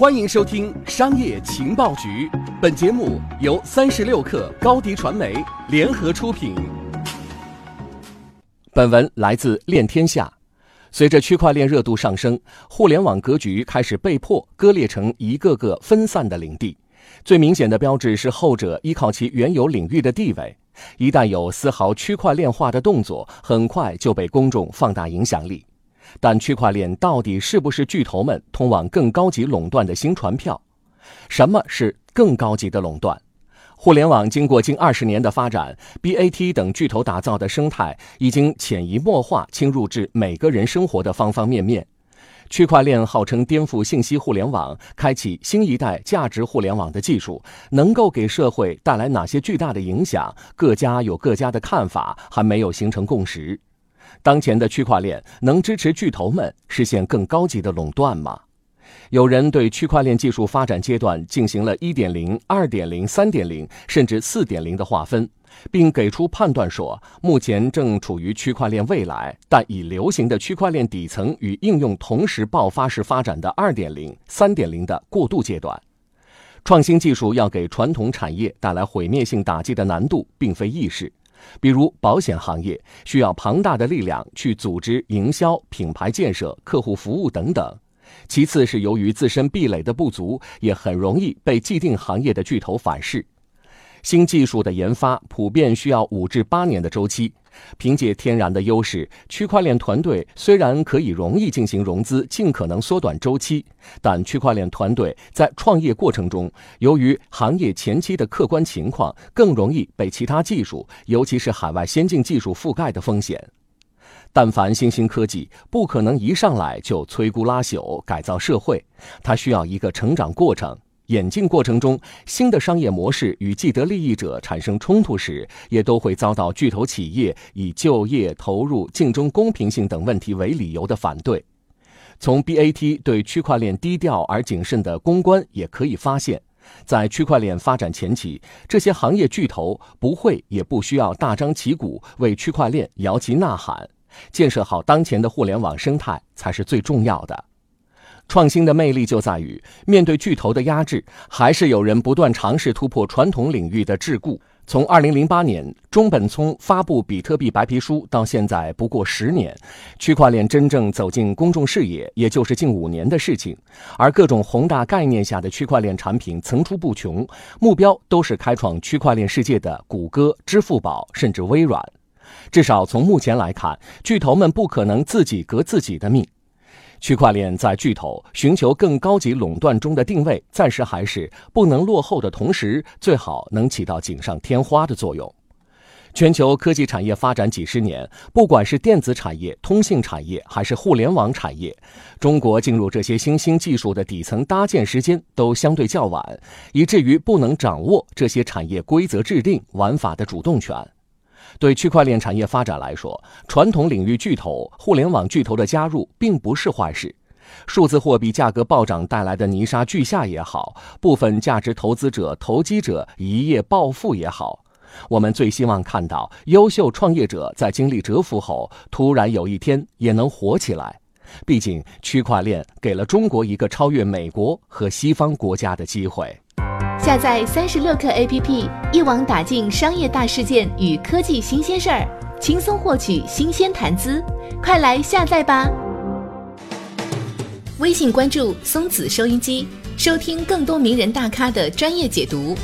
欢迎收听《商业情报局》，本节目由三十六克高低传媒联合出品。本文来自链天下。随着区块链热度上升，互联网格局开始被迫割裂成一个个分散的领地。最明显的标志是后者依靠其原有领域的地位，一旦有丝毫区块链化的动作，很快就被公众放大影响力。但区块链到底是不是巨头们通往更高级垄断的新船票？什么是更高级的垄断？互联网经过近二十年的发展，BAT 等巨头打造的生态已经潜移默化侵入至每个人生活的方方面面。区块链号称颠覆信息互联网、开启新一代价值互联网的技术，能够给社会带来哪些巨大的影响？各家有各家的看法，还没有形成共识。当前的区块链能支持巨头们实现更高级的垄断吗？有人对区块链技术发展阶段进行了一点零、二点零、三点零，甚至四点零的划分，并给出判断说，目前正处于区块链未来，但已流行的区块链底层与应用同时爆发式发展的二点零、三点零的过渡阶段。创新技术要给传统产业带来毁灭性打击的难度，并非易事。比如保险行业需要庞大的力量去组织营销、品牌建设、客户服务等等。其次是由于自身壁垒的不足，也很容易被既定行业的巨头反噬。新技术的研发普遍需要五至八年的周期。凭借天然的优势，区块链团队虽然可以容易进行融资，尽可能缩短周期，但区块链团队在创业过程中，由于行业前期的客观情况，更容易被其他技术，尤其是海外先进技术覆盖的风险。但凡新兴科技，不可能一上来就摧枯拉朽、改造社会，它需要一个成长过程。演进过程中，新的商业模式与既得利益者产生冲突时，也都会遭到巨头企业以就业、投入、竞争公平性等问题为理由的反对。从 BAT 对区块链低调而谨慎的公关也可以发现，在区块链发展前期，这些行业巨头不会也不需要大张旗鼓为区块链摇旗呐喊，建设好当前的互联网生态才是最重要的。创新的魅力就在于，面对巨头的压制，还是有人不断尝试突破传统领域的桎梏。从2008年中本聪发布比特币白皮书到现在不过十年，区块链真正走进公众视野，也就是近五年的事情。而各种宏大概念下的区块链产品层出不穷，目标都是开创区块链世界的谷歌、支付宝，甚至微软。至少从目前来看，巨头们不可能自己革自己的命。区块链在巨头寻求更高级垄断中的定位，暂时还是不能落后的同时，最好能起到锦上添花的作用。全球科技产业发展几十年，不管是电子产业、通信产业，还是互联网产业，中国进入这些新兴技术的底层搭建时间都相对较晚，以至于不能掌握这些产业规则制定、玩法的主动权。对区块链产业发展来说，传统领域巨头、互联网巨头的加入并不是坏事。数字货币价格暴涨带来的泥沙俱下也好，部分价值投资者、投机者一夜暴富也好，我们最希望看到优秀创业者在经历蛰伏后，突然有一天也能火起来。毕竟，区块链给了中国一个超越美国和西方国家的机会。下载三十六课 APP，一网打尽商业大事件与科技新鲜事儿，轻松获取新鲜谈资。快来下载吧！微信关注松子收音机，收听更多名人大咖的专业解读。